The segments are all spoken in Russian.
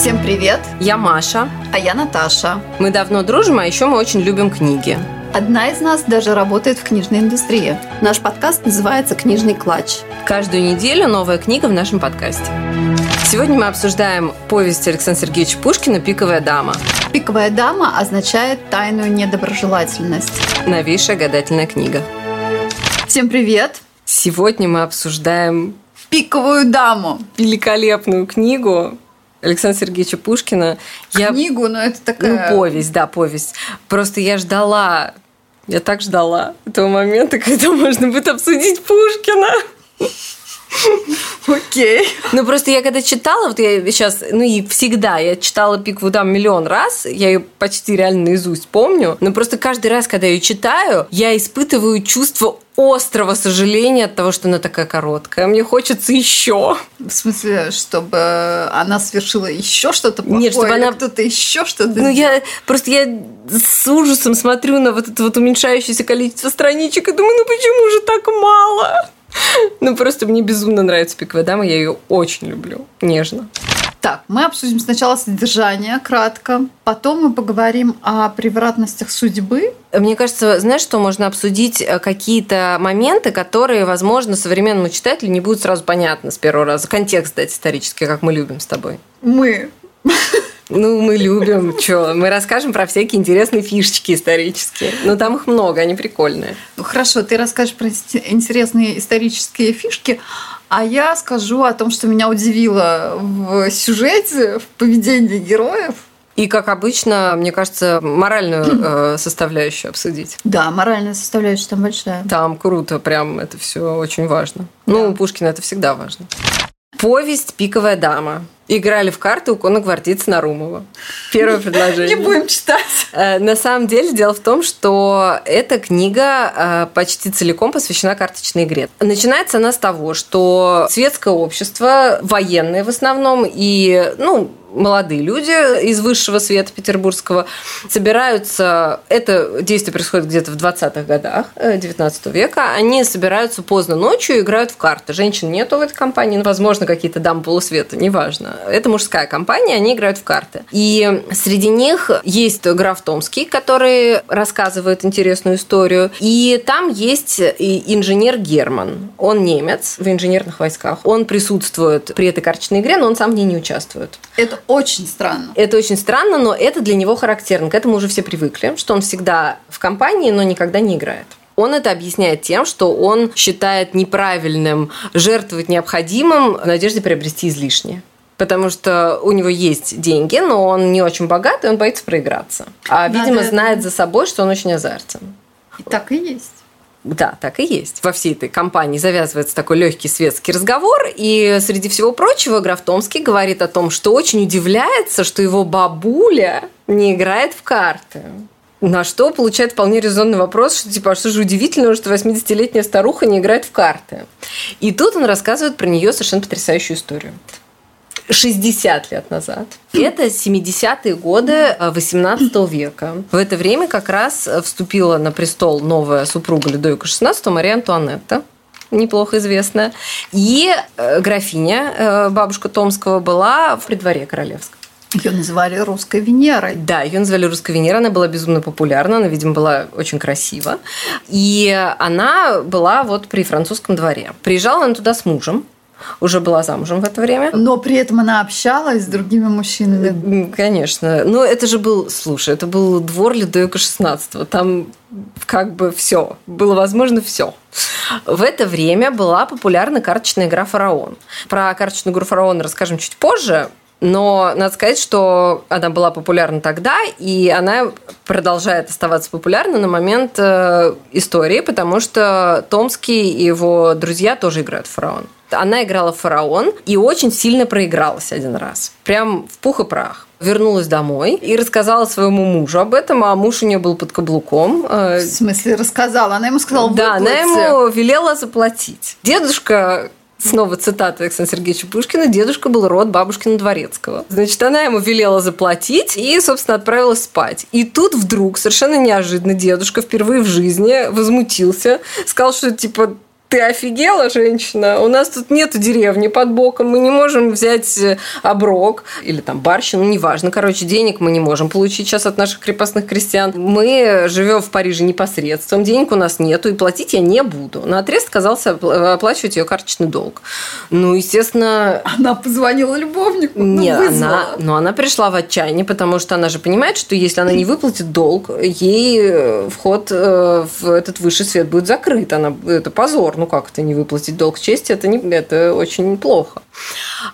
Всем привет! Я Маша. А я Наташа. Мы давно дружим, а еще мы очень любим книги. Одна из нас даже работает в книжной индустрии. Наш подкаст называется «Книжный клатч». Каждую неделю новая книга в нашем подкасте. Сегодня мы обсуждаем повесть Александра Сергеевича Пушкина «Пиковая дама». «Пиковая дама» означает тайную недоброжелательность. Новейшая гадательная книга. Всем привет! Сегодня мы обсуждаем «Пиковую даму». Великолепную книгу Александра Сергеевича Пушкина. Книгу, но это такая... Ну, повесть, да, повесть. Просто я ждала, я так ждала этого момента, когда можно будет обсудить Пушкина. Окей. Ну, просто я когда читала, вот я сейчас, ну и всегда, я читала «Пиковую дам» миллион раз, я ее почти реально наизусть помню, но просто каждый раз, когда я ее читаю, я испытываю чувство острого сожаления от того, что она такая короткая. Мне хочется еще. В смысле, чтобы она совершила еще что-то плохое? Нет, чтобы она кто-то еще что-то. Ну я просто я с ужасом смотрю на вот это вот уменьшающееся количество страничек и думаю, ну почему же так мало? Ну, просто мне безумно нравится «Пиковая дама», я ее очень люблю, нежно. Так, мы обсудим сначала содержание кратко, потом мы поговорим о превратностях судьбы. Мне кажется, знаешь, что можно обсудить э, какие-то моменты, которые, возможно, современному читателю не будут сразу понятны с первого раза. Контекст дать исторический, как мы любим с тобой. Мы. Ну, мы любим, что? Мы расскажем про всякие интересные фишечки исторические. Но там их много, они прикольные. Ну, хорошо, ты расскажешь про интересные исторические фишки, а я скажу о том, что меня удивило в сюжете, в поведении героев. И, как обычно, мне кажется, моральную э, составляющую обсудить. Да, моральная составляющая там большая. Там круто, прям это все очень важно. Ну, да. Ну, у Пушкина это всегда важно. Повесть «Пиковая дама». Играли в карты у конногвардейца Нарумова. Первое предложение. Не будем читать. Э, на самом деле, дело в том, что эта книга э, почти целиком посвящена карточной игре. Начинается она с того, что светское общество, военные в основном, и, ну, молодые люди из высшего света петербургского собираются, это действие происходит где-то в 20-х годах 19 э, века, они собираются поздно ночью и играют в карты. Женщин нету в этой компании, ну, возможно, какие-то дамы полусвета, неважно. Это мужская компания, они играют в карты. И среди них есть граф Томский, который рассказывает интересную историю, и там есть инженер Герман. Он немец в инженерных войсках. Он присутствует при этой карточной игре, но он сам в ней не участвует. Это очень странно. Это очень странно, но это для него характерно. К этому уже все привыкли, что он всегда в компании, но никогда не играет. Он это объясняет тем, что он считает неправильным жертвовать необходимым в надежде приобрести излишнее потому что у него есть деньги, но он не очень богат, и он боится проиграться. А, да, видимо, да, знает да. за собой, что он очень азартен. И так и есть. Да, так и есть. Во всей этой компании завязывается такой легкий светский разговор, и среди всего прочего граф Томский говорит о том, что очень удивляется, что его бабуля не играет в карты. На что получает вполне резонный вопрос, что типа, а что же удивительного, что 80-летняя старуха не играет в карты. И тут он рассказывает про нее совершенно потрясающую историю. 60 лет назад. Это 70-е годы 18 э, века. В это время как раз вступила на престол новая супруга Людовика XVI, Мария Антуанетта неплохо известная. И э, графиня, э, бабушка Томского, была в придворе королевском. Ее называли русской Венерой. Да, ее называли русской Венерой. Она была безумно популярна, она, видимо, была очень красива. И она была вот при французском дворе. Приезжала она туда с мужем уже была замужем в это время. Но при этом она общалась с другими мужчинами. Конечно. Но это же был, слушай, это был двор Людовика XVI. Там как бы все. Было возможно все. В это время была популярна карточная игра «Фараон». Про карточную игру «Фараон» расскажем чуть позже. Но надо сказать, что она была популярна тогда, и она продолжает оставаться популярна на момент э, истории, потому что Томский и его друзья тоже играют в фараон. Она играла в фараон и очень сильно проигралась один раз. Прям в пух и прах вернулась домой и рассказала своему мужу об этом, а муж у нее был под каблуком. Э, в смысле рассказала? Она ему сказала. Да, она ему велела заплатить. Дедушка Снова цитата Александра Сергеевича Пушкина. Дедушка был род бабушкина Дворецкого. Значит, она ему велела заплатить и, собственно, отправилась спать. И тут вдруг, совершенно неожиданно, дедушка впервые в жизни возмутился. Сказал, что, типа, ты офигела, женщина? У нас тут нету деревни под боком, мы не можем взять э, оброк или там барщину, неважно. Короче, денег мы не можем получить сейчас от наших крепостных крестьян. Мы живем в Париже непосредством, денег у нас нету, и платить я не буду. На отрез отказался оплачивать ее карточный долг. Ну, естественно... Она позвонила любовнику? Ну, Нет, ну, она, но она пришла в отчаяние, потому что она же понимает, что если она не выплатит долг, ей э, вход э, в этот высший свет будет закрыт. Она, это позор ну как это не выплатить долг чести, это, не, это очень плохо.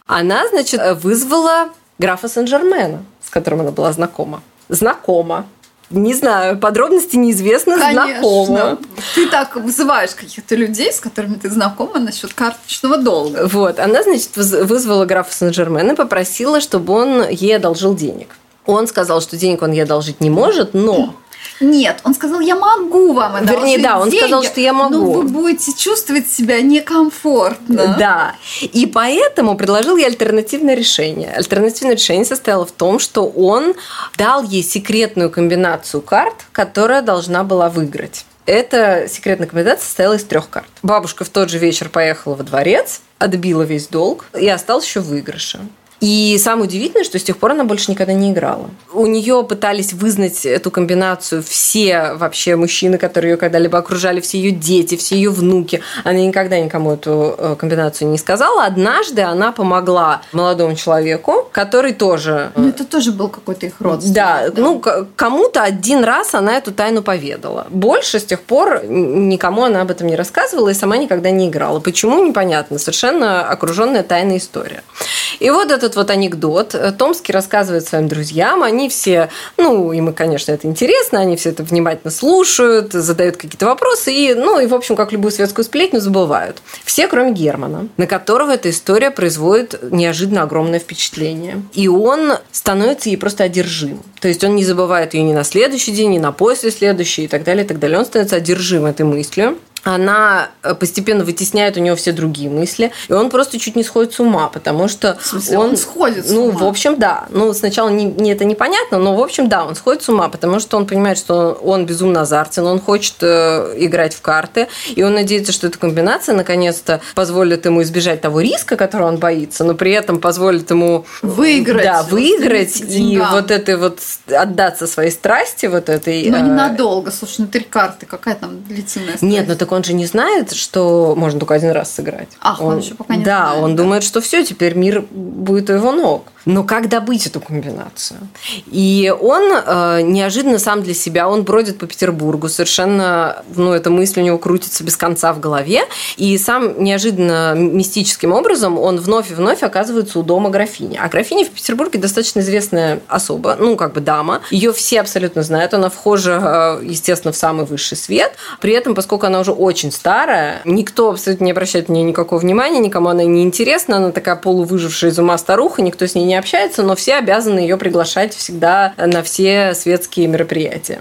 Она, значит, вызвала графа Сен-Жермена, с которым она была знакома. Знакома. Не знаю, подробности неизвестны, Конечно. знакома. Ты так вызываешь каких-то людей, с которыми ты знакома насчет карточного долга. Вот, она, значит, вызвала графа Сен-Жермена и попросила, чтобы он ей одолжил денег. Он сказал, что денег он ей одолжить не может, но нет, он сказал, я могу вам одолжить Вернее, да, он деньги, сказал, что я могу. Но вы будете чувствовать себя некомфортно. Да. И поэтому предложил ей альтернативное решение. Альтернативное решение состояло в том, что он дал ей секретную комбинацию карт, которая должна была выиграть. Эта секретная комбинация состояла из трех карт. Бабушка в тот же вечер поехала во дворец, отбила весь долг и осталась еще в выигрыше. И самое удивительное, что с тех пор она больше никогда не играла. У нее пытались вызнать эту комбинацию все вообще мужчины, которые ее когда-либо окружали, все ее дети, все ее внуки. Она никогда никому эту э, комбинацию не сказала. Однажды она помогла молодому человеку, который тоже... Ну, это тоже был какой-то их родственник. Да, да. ну, кому-то один раз она эту тайну поведала. Больше с тех пор никому она об этом не рассказывала и сама никогда не играла. Почему, непонятно. Совершенно окруженная тайная история. И вот это этот вот анекдот э, Томский рассказывает своим друзьям. Они все, ну, им, конечно, это интересно, они все это внимательно слушают, задают какие-то вопросы и, ну, и, в общем, как любую светскую сплетню, забывают. Все, кроме Германа, на которого эта история производит неожиданно огромное впечатление. И он становится ей просто одержим. То есть он не забывает ее ни на следующий день, ни на после следующий и так далее, и так далее. Он становится одержим этой мыслью она э, постепенно вытесняет у него все другие мысли, и он просто чуть не сходит с ума, потому что в смысле, он, он сходит с ну, ума. Ну, в общем, да. Ну, сначала не, не это непонятно, но в общем, да, он сходит с ума, потому что он понимает, что он безумно азартен, он хочет э, играть в карты, и он надеется, что эта комбинация наконец-то позволит ему избежать того риска, которого он боится, но при этом позволит ему выиграть, да, выиграть и вот этой вот отдаться своей страсти вот этой. Но ненадолго, слушай, ну три карты, какая там длительная страсть? Нет, ну так он же не знает, что можно только один раз сыграть. Ах, он, он еще пока не Да, знает, он да. думает, что все, теперь мир будет у его ног. Но как добыть эту комбинацию? И он э, неожиданно сам для себя, он бродит по Петербургу, совершенно, ну, эта мысль у него крутится без конца в голове, и сам неожиданно мистическим образом он вновь и вновь оказывается у дома графини. А графиня в Петербурге достаточно известная особа, ну, как бы дама. Ее все абсолютно знают, она вхожа, э, естественно, в самый высший свет. При этом, поскольку она уже очень старая, никто абсолютно не обращает на нее никакого внимания, никому она не интересна, она такая полувыжившая из ума старуха, никто с ней не общается, но все обязаны ее приглашать всегда на все светские мероприятия.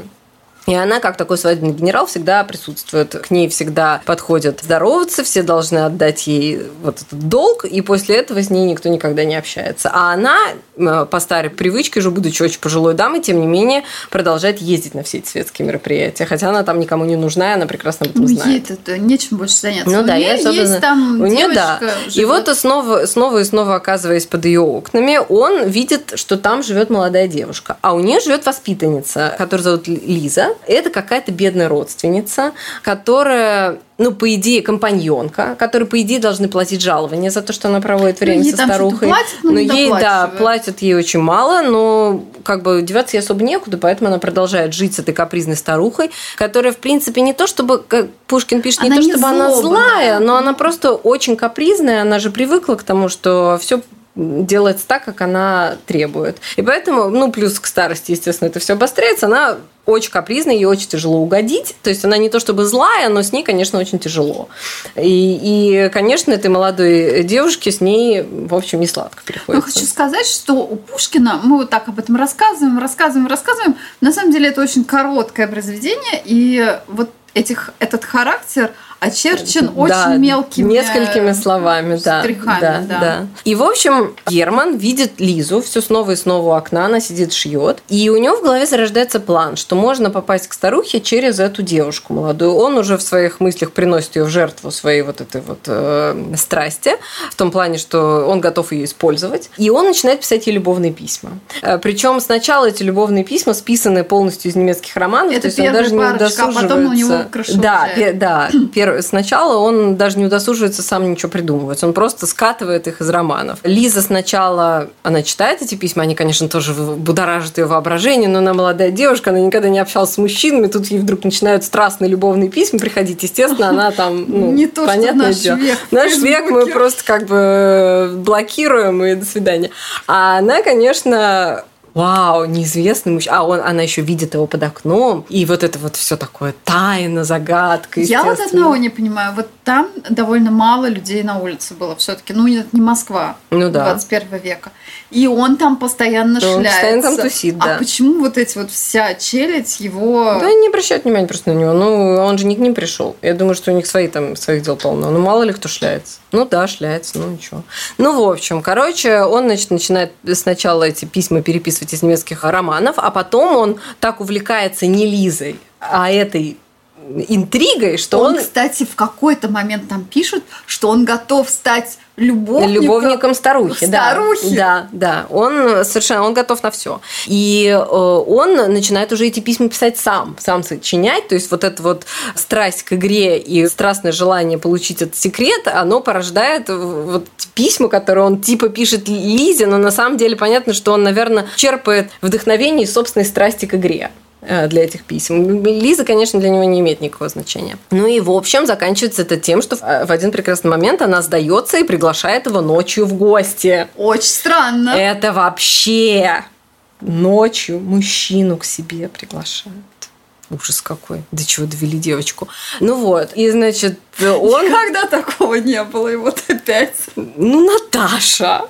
И она, как такой свадебный генерал, всегда присутствует. К ней всегда подходят здороваться, все должны отдать ей вот этот долг, и после этого с ней никто никогда не общается. А она, э, по старой привычке, уже будучи очень пожилой дамой, тем не менее, продолжает ездить на все эти светские мероприятия. Хотя она там никому не нужна, и она прекрасно об этом ну, знает. Ей это нечем больше заняться. Ну у да, я особенно... есть там у нее, да. Живет. И вот снова, снова и снова оказываясь под ее окнами, он видит, что там живет молодая девушка. А у нее живет воспитанница, которую зовут Лиза. Это какая-то бедная родственница, которая ну, по идее, компаньонка, которой, по идее, должны платить жалование за то, что она проводит время ну, со старухой. Платят, но, но ей, да, платят ей очень мало, но как бы деваться ей особо некуда, поэтому она продолжает жить с этой капризной старухой, которая, в принципе, не то чтобы, как Пушкин пишет, не она то не чтобы злобная. она злая, но она просто очень капризная, она же привыкла к тому, что все делается так, как она требует. И поэтому, ну, плюс к старости, естественно, это все обостряется, она очень капризная, ей очень тяжело угодить. То есть она не то чтобы злая, но с ней, конечно, очень тяжело. И, и конечно, этой молодой девушке с ней, в общем, не сладко приходится. Я хочу сказать, что у Пушкина, мы вот так об этом рассказываем, рассказываем, рассказываем. На самом деле это очень короткое произведение, и вот этих, этот характер – очерчен да, очень мелкими несколькими словами, да, да, да, да. И в общем Герман видит Лизу все снова и снова у окна, она сидит шьет, и у него в голове зарождается план, что можно попасть к старухе через эту девушку молодую. Он уже в своих мыслях приносит ее в жертву своей вот этой вот э, страсти, в том плане, что он готов ее использовать, и он начинает писать ей любовные письма. Э, Причем сначала эти любовные письма списаны полностью из немецких романов, Это то есть он даже не удосуживается. А потом у него да, да, сначала он даже не удосуживается сам ничего придумывать, он просто скатывает их из романов. Лиза сначала, она читает эти письма, они, конечно, тоже будоражат ее воображение, но она молодая девушка, она никогда не общалась с мужчинами, тут ей вдруг начинают страстные любовные письма приходить, естественно, она там, ну, не то, понятное что наш дело. Век наш век мы просто как бы блокируем и до свидания. А она, конечно, вау, неизвестный мужчина. А он, она еще видит его под окном. И вот это вот все такое тайна, загадка. Я вот одного не понимаю. Вот там довольно мало людей на улице было все-таки. Ну, это не Москва ну, да. 21 века. И он там постоянно да, шляется. Он постоянно там тусит, да. А почему вот эти вот вся челядь его... Да, не обращают внимания просто на него. Ну, он же не к ним пришел. Я думаю, что у них свои там, своих дел полно. Ну, мало ли кто шляется. Ну, да, шляется, ну, ничего. Ну, в общем, короче, он, значит, начинает сначала эти письма переписывать из немецких романов, а потом он так увлекается не Лизой, а этой интригой, что он, он... кстати, в какой-то момент там пишут, что он готов стать любовником, любовником старухи, старухи. Да, да, да. Он совершенно, он готов на все. И э, он начинает уже эти письма писать сам, сам сочинять. То есть вот эта вот страсть к игре и страстное желание получить этот секрет, оно порождает вот письма, которые он типа пишет Лизе, но на самом деле понятно, что он, наверное, черпает вдохновение из собственной страсти к игре. Э, для этих писем. Лиза, конечно, для него не имеет никакого значения. Ну и, в общем, заканчивается это тем, что в один прекрасный момент она сдается и приглашает его ночью в гости. Очень странно. Это вообще ночью мужчину к себе приглашают. Ужас какой. До чего довели девочку. Ну вот. И, значит, он... Никогда такого не было. И вот опять. Ну, Наташа.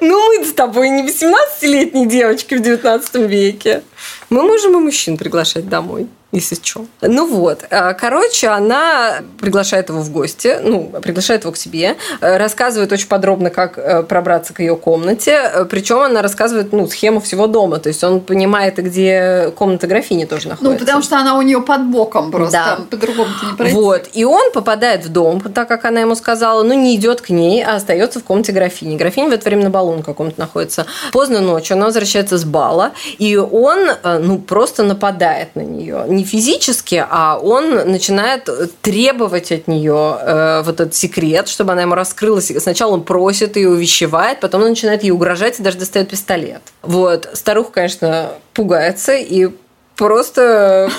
Ну, мы с тобой не 18-летние девочки в 19 веке. Мы можем и мужчин приглашать домой если что. Ну вот, э, короче, она приглашает его в гости, ну, приглашает его к себе, э, рассказывает очень подробно, как э, пробраться к ее комнате, причем она рассказывает, ну, схему всего дома, то есть он понимает, где комната графини тоже находится. Ну, потому что она у нее под боком просто, да. по-другому-то не пройти. Вот, и он попадает в дом, так как она ему сказала, но не идет к ней, а остается в комнате графини. Графиня в это время на балу на каком-то находится. Поздно ночью она возвращается с бала, и он, ну, просто нападает на нее. Не физически, а он начинает требовать от нее э, вот этот секрет, чтобы она ему раскрылась. Сначала он просит ее, увещевает, потом он начинает ей угрожать и даже достает пистолет. Вот. Старуха, конечно, пугается и просто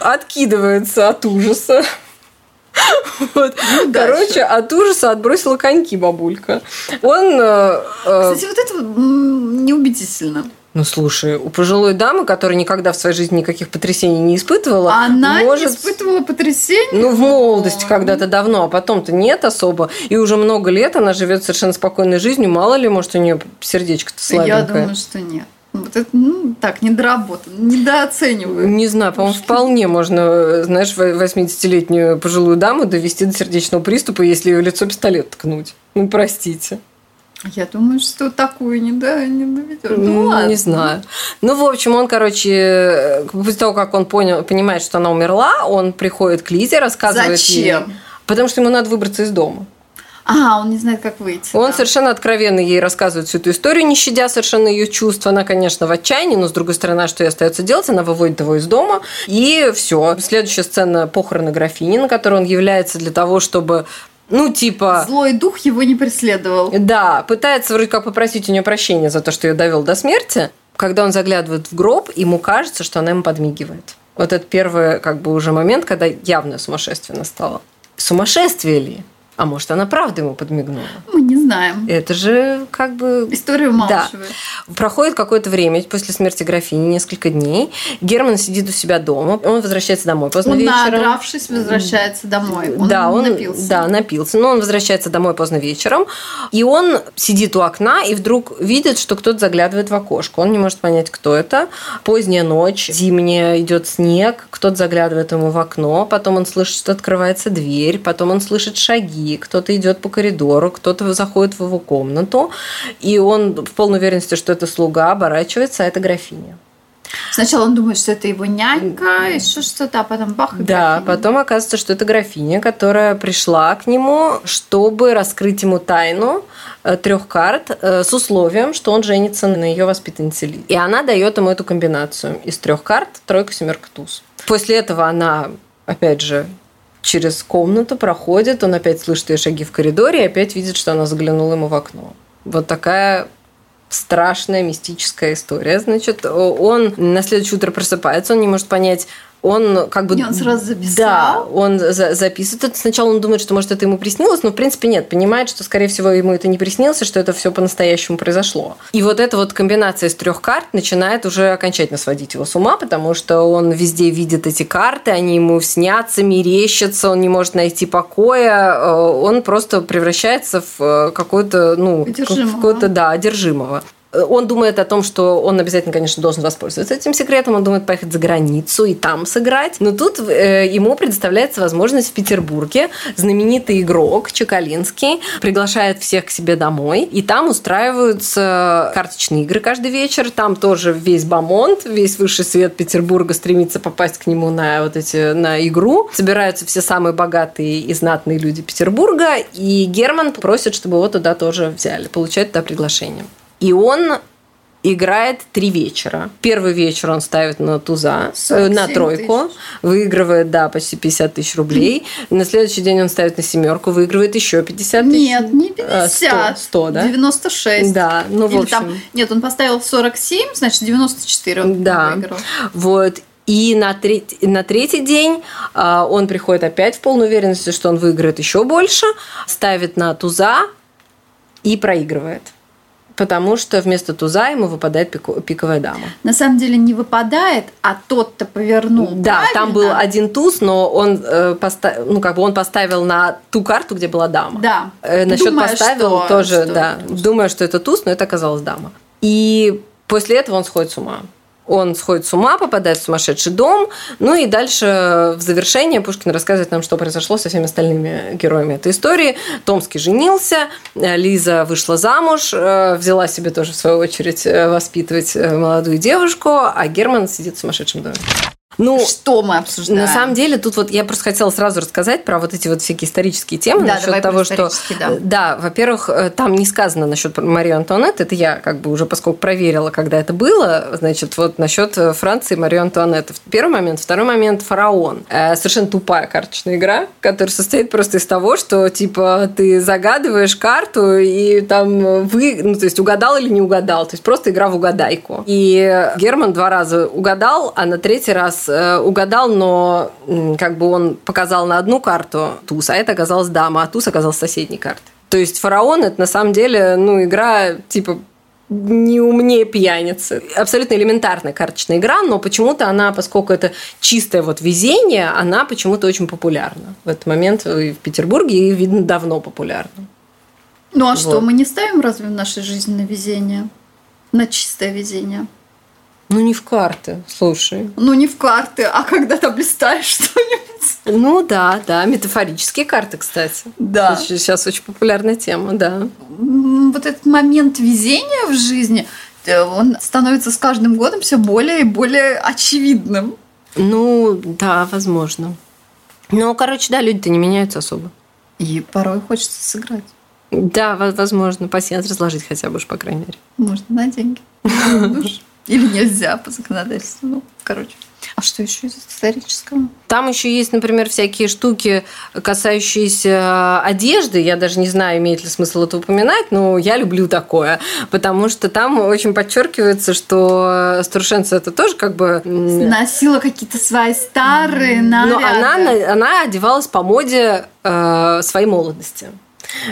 откидывается от ужаса. Вот. Ну, Короче, от ужаса отбросила коньки бабулька. Он... Э, э, Кстати, вот это неубедительно. Ну, слушай, у пожилой дамы, которая никогда в своей жизни никаких потрясений не испытывала... Она может... не испытывала потрясений? Ну, в молодости когда-то давно, а потом-то нет особо. И уже много лет она живет совершенно спокойной жизнью. Мало ли, может, у нее сердечко-то слабенькое. Я думаю, что нет. Вот это, ну, так, недоработано, недооцениваю. Не знаю, по-моему, вполне можно, знаешь, 80-летнюю пожилую даму довести до сердечного приступа, если ее лицо пистолет ткнуть. Ну, простите. Я думаю, что такую не, да, не доведет. Ну, ладно. Не знаю. Ну, в общем, он, короче, после того, как он понял, понимает, что она умерла, он приходит к Лизе, рассказывает Зачем? ей. Потому что ему надо выбраться из дома. А, он не знает, как выйти. Он да. совершенно откровенно ей рассказывает всю эту историю, не щадя совершенно ее чувства. Она, конечно, в отчаянии, но с другой стороны, что ей остается делать? Она выводит его из дома, и все. Следующая сцена похороны графини, на которой он является для того, чтобы ну, типа... Злой дух его не преследовал. Да, пытается вроде как попросить у нее прощения за то, что ее довел до смерти. Когда он заглядывает в гроб, ему кажется, что она ему подмигивает. Вот это первый как бы уже момент, когда явное сумасшествие настало. Сумасшествие ли? А может, она правда ему подмигнула? Мы не знаем. Это же как бы... Историю умалчивает. Да. Проходит какое-то время после смерти графини, несколько дней. Герман сидит у себя дома. Он возвращается домой поздно он, вечером. награвшись, возвращается домой. Он да, он напился. Да, напился. Но он возвращается домой поздно вечером. И он сидит у окна и вдруг видит, что кто-то заглядывает в окошко. Он не может понять, кто это. Поздняя ночь, зимняя, идет снег. Кто-то заглядывает ему в окно. Потом он слышит, что открывается дверь. Потом он слышит шаги кто-то идет по коридору, кто-то заходит в его комнату, и он в полной уверенности, что это слуга, оборачивается, а это графиня. Сначала он думает, что это его нянька, еще что-то, а потом бах. И да, графиня. потом оказывается, что это графиня, которая пришла к нему, чтобы раскрыть ему тайну э, трех карт э, с условием, что он женится на ее воспитаннице Ли. И она дает ему эту комбинацию из трех карт тройка, семерка, туз. После этого она, опять же, через комнату проходит, он опять слышит ее шаги в коридоре и опять видит, что она заглянула ему в окно. Вот такая страшная мистическая история. Значит, он на следующее утро просыпается, он не может понять, он как бы... И он сразу записал? Да, он за записывает. Сначала он думает, что, может, это ему приснилось, но, в принципе, нет. Понимает, что, скорее всего, ему это не приснилось, и что это все по-настоящему произошло. И вот эта вот комбинация из трех карт начинает уже окончательно сводить его с ума, потому что он везде видит эти карты, они ему снятся, мерещатся, он не может найти покоя, э, он просто превращается в э, какой-то, ну, в какой-то, да, одержимого. Он думает о том, что он обязательно, конечно, должен воспользоваться этим секретом. Он думает поехать за границу и там сыграть. Но тут э, ему предоставляется возможность в Петербурге. Знаменитый игрок Чекалинский приглашает всех к себе домой. И там устраиваются карточные игры каждый вечер. Там тоже весь бомонд, весь высший свет Петербурга стремится попасть к нему на вот эти на игру. Собираются все самые богатые и знатные люди Петербурга. И Герман просит, чтобы его туда тоже взяли. Получает туда приглашение. И он играет три вечера. Первый вечер он ставит на туза, э, на тройку, тысяч. выигрывает, да, почти 50 тысяч рублей. На следующий день он ставит на семерку, выигрывает еще 50 тысяч. Нет, не 50. 100, 100 да? 96. Да, ну Или в общем. Там, нет, он поставил 47, значит 94 он да. выиграл. Вот. И на, треть, на третий день э, он приходит опять в полной уверенности, что он выиграет еще больше, ставит на туза и проигрывает потому что вместо туза ему выпадает пиковая дама. На самом деле не выпадает, а тот-то повернул. Да, правильно? там был один туз, но он э, поставил, ну как бы он поставил на ту карту, где была дама. Да. Э, насчет Думая, поставил что, тоже, что да, думая, что это туз, но это оказалась дама. И после этого он сходит с ума он сходит с ума, попадает в сумасшедший дом. Ну и дальше в завершение Пушкин рассказывает нам, что произошло со всеми остальными героями этой истории. Томский женился, Лиза вышла замуж, э, взяла себе тоже в свою очередь э, воспитывать э, молодую девушку, а Герман сидит в сумасшедшем доме. Ну, что мы обсуждаем? На самом деле, тут вот я просто хотела сразу рассказать про вот эти вот всякие исторические темы да, насчет того, что да, да во-первых, там не сказано насчет Марии Антуанетты, это я как бы уже поскольку проверила, когда это было, значит, вот насчет Франции Марии Антуанетты. Первый момент, второй момент фараон. Совершенно тупая карточная игра, которая состоит просто из того, что типа ты загадываешь карту и там вы, ну то есть угадал или не угадал, то есть просто игра в угадайку. И Герман два раза угадал, а на третий раз угадал, но как бы он показал на одну карту туз, а это оказалась дама, а туз оказался соседней карты. То есть фараон это на самом деле ну, игра типа не умнее пьяницы. Абсолютно элементарная карточная игра, но почему-то она, поскольку это чистое вот везение, она почему-то очень популярна. В этот момент в Петербурге и, видно, давно популярна. Ну а вот. что, мы не ставим разве в нашей жизни на везение? На чистое везение? Ну, не в карты, слушай. Ну, не в карты, а когда ты блистаешь что-нибудь. Ну, да, да, метафорические карты, кстати. Да. Сейчас очень популярная тема, да. Вот этот момент везения в жизни, э, он становится с каждым годом все более и более очевидным. Ну, да, возможно. Ну, короче, да, люди-то не меняются особо. И порой хочется сыграть. Да, возможно, пассианс разложить хотя бы уж, по крайней мере. Можно на деньги. Или нельзя по законодательству. Ну, короче. А что еще из исторического? Там еще есть, например, всякие штуки, касающиеся одежды. Я даже не знаю, имеет ли смысл это упоминать, но я люблю такое, потому что там очень подчеркивается, что Струшенца это тоже как бы... Носила какие-то свои старые наряды. Но она, она одевалась по моде э, своей молодости.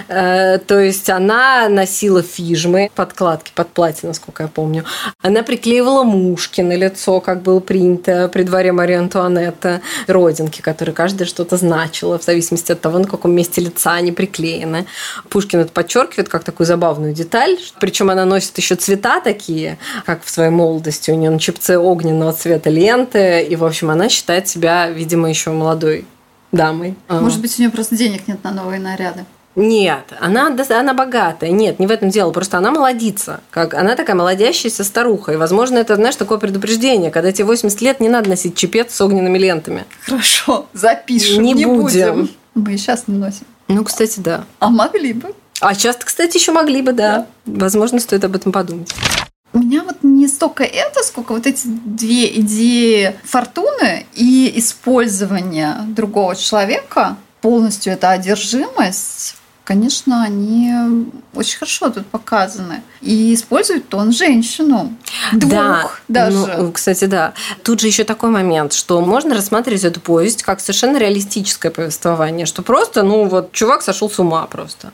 Э, то есть она носила фижмы, подкладки под платье, насколько я помню. Она приклеивала мушки на лицо, как было принято при дворе Марии Антуанетты, родинки, которые каждая что-то значила, в зависимости от того, на каком месте лица они приклеены. Пушкин это подчеркивает как такую забавную деталь. Причем она носит еще цвета такие, как в своей молодости. У нее на чепце огненного цвета ленты. И, в общем, она считает себя, видимо, еще молодой дамой. Может быть, у нее просто денег нет на новые наряды. Нет, она, она богатая. Нет, не в этом дело. Просто она молодится. Как, она такая молодящаяся старуха. И, возможно, это, знаешь, такое предупреждение. Когда тебе 80 лет, не надо носить чепец с огненными лентами. Хорошо, запишем. Не, не будем. будем. Мы и сейчас не носим. Ну, кстати, да. А могли бы. А часто, кстати, еще могли бы, да. да. Возможно, стоит об этом подумать. У меня вот не столько это, сколько вот эти две идеи фортуны и использование другого человека полностью это одержимость конечно, они очень хорошо тут показаны. И использует он женщину. Двух да, даже. Ну, кстати, да. Тут же еще такой момент, что можно рассматривать эту повесть как совершенно реалистическое повествование, что просто, ну вот, чувак сошел с ума просто.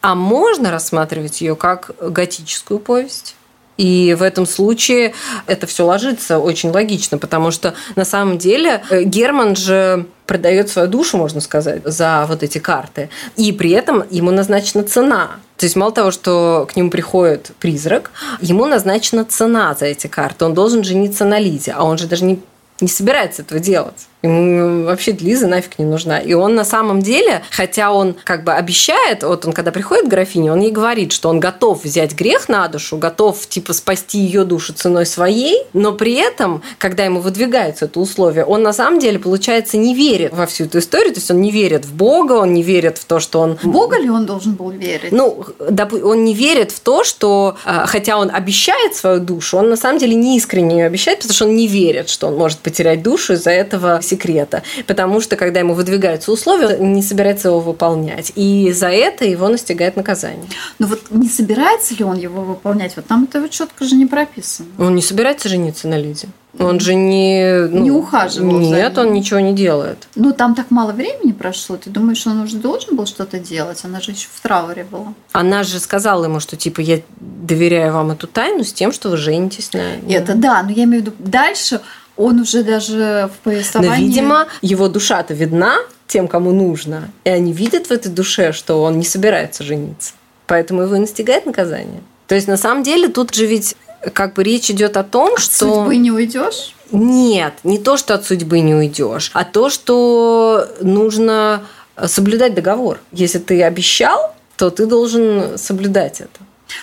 А можно рассматривать ее как готическую повесть. И в этом случае это все ложится очень логично, потому что на самом деле э, Герман же продает свою душу, можно сказать, за вот эти карты. И при этом ему назначена цена. То есть мало того, что к нему приходит призрак, ему назначена цена за эти карты. Он должен жениться на Лизе, а он же даже не, не собирается этого делать. Ему вообще Лиза нафиг не нужна. И он на самом деле, хотя он как бы обещает, вот он когда приходит к графине, он ей говорит, что он готов взять грех на душу, готов типа спасти ее душу ценой своей, но при этом, когда ему выдвигается это условие, он на самом деле, получается, не верит во всю эту историю, то есть он не верит в Бога, он не верит в то, что он... Бога ли он должен был верить? Ну, он не верит в то, что, а, хотя он обещает свою душу, он на самом деле не искренне ее обещает, потому что он не верит, что он может потерять душу из-за этого секрета, потому что когда ему выдвигаются условия, он не собирается его выполнять. И за это его настигает наказание. Но вот не собирается ли он его выполнять? Вот там это вот четко же не прописано. Он не собирается жениться на Лизе. Он же не... Ну, не ухаживал Нет, он ничего не делает. Ну, там так мало времени прошло. Ты думаешь, он уже должен был что-то делать? Она же еще в трауре была. Она же сказала ему, что, типа, я доверяю вам эту тайну с тем, что вы женитесь на... Это да, но я имею в виду дальше он уже даже в повествовании... Но, видимо, его душа-то видна тем, кому нужно. И они видят в этой душе, что он не собирается жениться. Поэтому его настигает наказание. То есть, на самом деле, тут же ведь как бы речь идет о том, от что... От судьбы не уйдешь? Нет, не то, что от судьбы не уйдешь, а то, что нужно соблюдать договор. Если ты обещал, то ты должен соблюдать это.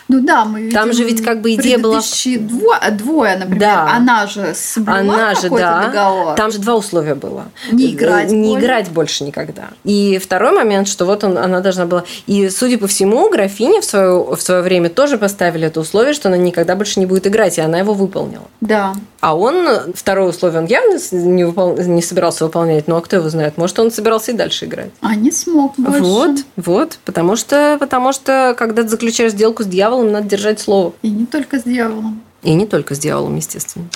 Ну да, мы видим Там же ведь как бы идея была... Двое, двое, например, да. она же соблюла она же, да. договор. Там же два условия было. Не играть Не больше. играть больше никогда. И второй момент, что вот он, она должна была... И, судя по всему, графине в свое, в свое время тоже поставили это условие, что она никогда больше не будет играть, и она его выполнила. Да. А он, второе условие, он явно не, выпол... не собирался выполнять. Ну, а кто его знает? Может, он собирался и дальше играть. А не смог больше. Вот, вот. Потому что, потому что когда ты заключаешь сделку с дьяволом, надо держать слово. И не только с дьяволом. И не только с дьяволом, естественно.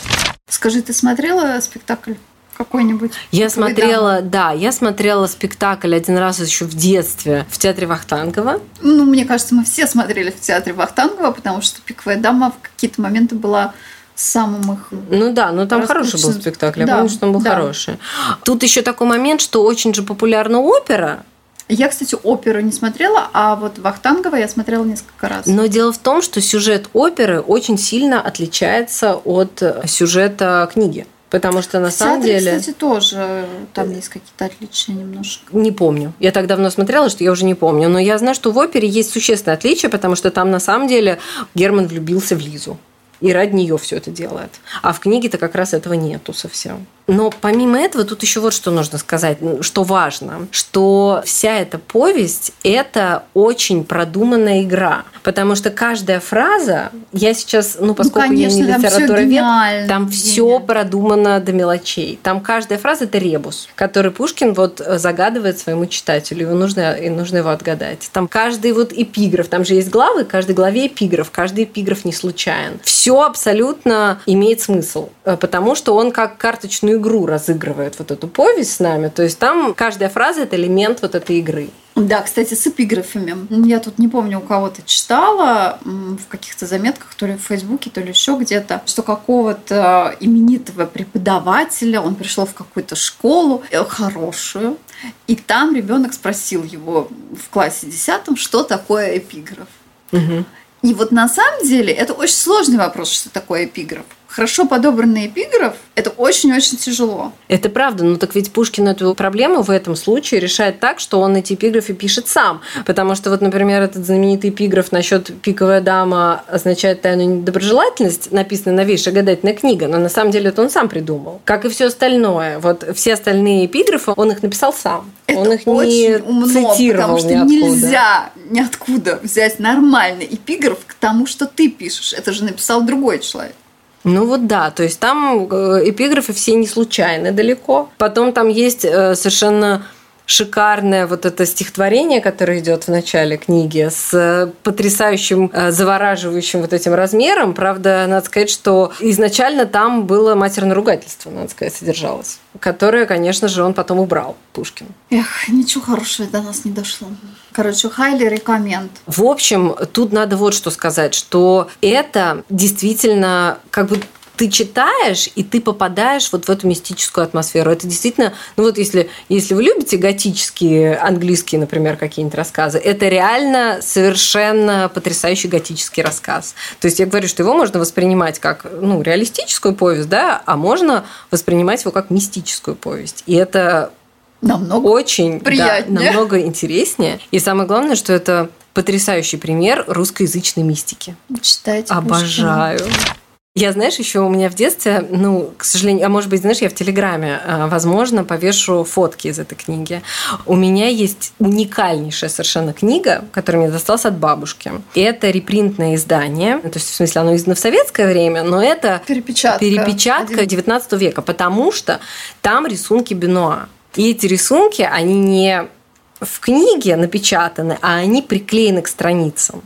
Скажи, ты смотрела спектакль? какой-нибудь? Я смотрела, да, я смотрела спектакль один раз еще в детстве в театре Вахтангова. Ну, мне кажется, мы все смотрели в театре Вахтангова, потому что «Пиковая дама» в какие-то моменты была самым их... Ну да, но там хороший был спектакль, я да, помню, что он был да. хороший. Тут еще такой момент, что очень же популярна опера, я, кстати, оперу не смотрела, а вот Вахтангова я смотрела несколько раз. Но дело в том, что сюжет оперы очень сильно отличается от сюжета книги. Потому что на в самом театре, деле... кстати, тоже там есть какие-то отличия немножко. Не помню. Я так давно смотрела, что я уже не помню. Но я знаю, что в опере есть существенное отличие, потому что там на самом деле Герман влюбился в Лизу. И ради нее все это делает. А в книге-то как раз этого нету совсем. Но помимо этого, тут еще вот что нужно сказать, что важно, что вся эта повесть – это очень продуманная игра. Потому что каждая фраза, я сейчас, ну, поскольку ну, конечно, я не литературовед, там, там все продумано до мелочей. Там каждая фраза – это ребус, который Пушкин вот загадывает своему читателю. Его нужно, и нужно его отгадать. Там каждый вот эпиграф, там же есть главы, каждой главе эпиграф, каждый эпиграф не случайен. Все абсолютно имеет смысл, э, потому что он как карточную игру разыгрывает вот эту повесть с нами. То есть там каждая фраза – это элемент вот этой игры. Да, кстати, с эпиграфами. Я тут не помню, у кого-то читала в каких-то заметках, то ли в Фейсбуке, то ли еще где-то, что какого-то именитого преподавателя, он пришел в какую-то школу э, хорошую, и там ребенок спросил его в классе десятом, что такое эпиграф. Угу. И вот на самом деле это очень сложный вопрос, что такое эпиграф хорошо подобранный эпиграф – это очень-очень тяжело. Это правда, но так ведь Пушкин эту проблему в этом случае решает так, что он эти эпиграфы пишет сам. Потому что вот, например, этот знаменитый эпиграф насчет «пиковая дама» означает тайную недоброжелательность, написанный новейшая гадательная книга, но на самом деле это он сам придумал. Как и все остальное. Вот все остальные эпиграфы он их написал сам. Это он их не умно, цитировал потому что ниоткуда. нельзя ниоткуда взять нормальный эпиграф к тому, что ты пишешь. Это же написал другой человек. Ну вот да, то есть там э, эпиграфы все не случайны далеко. Потом там есть э, совершенно шикарное вот это стихотворение, которое идет в начале книги, с потрясающим, э, завораживающим вот этим размером. Правда, надо сказать, что изначально там было матерное ругательство, надо сказать, содержалось, которое, конечно же, он потом убрал, Пушкин. Эх, ничего хорошего до нас не дошло. Короче, хайли рекоменд. В общем, тут надо вот что сказать, что это действительно как бы ты читаешь, и ты попадаешь вот в эту мистическую атмосферу. Это действительно, ну вот если, если вы любите готические, английские, например, какие-нибудь рассказы, это реально совершенно потрясающий готический рассказ. То есть я говорю, что его можно воспринимать как ну, реалистическую повесть, да, а можно воспринимать его как мистическую повесть. И это намного очень приятнее. Да, намного интереснее. И самое главное, что это потрясающий пример русскоязычной мистики. Читайте. Обожаю. Пушкина. Я, знаешь, еще у меня в детстве, ну, к сожалению, а может быть, знаешь, я в Телеграме, а, возможно, повешу фотки из этой книги. У меня есть уникальнейшая совершенно книга, которая мне досталась от бабушки. И это репринтное издание, то есть, в смысле, оно издано в советское время, но это перепечатка, перепечатка 19 века, потому что там рисунки Бенуа. И эти рисунки, они не в книге напечатаны, а они приклеены к страницам.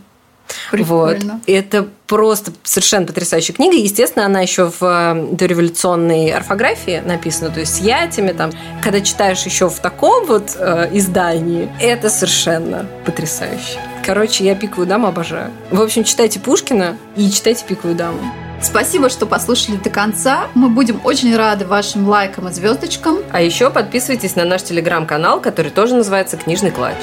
Прикольно. Вот. Это просто совершенно потрясающая книга. Естественно, она еще в э, дореволюционной орфографии написана, то есть с ятями. Там. Когда читаешь еще в таком вот э, издании, это совершенно потрясающе. Короче, я «Пиковую даму» обожаю. В общем, читайте Пушкина и читайте «Пиковую даму». Спасибо, что послушали до конца. Мы будем очень рады вашим лайкам и звездочкам. А еще подписывайтесь на наш телеграм-канал, который тоже называется «Книжный клатч».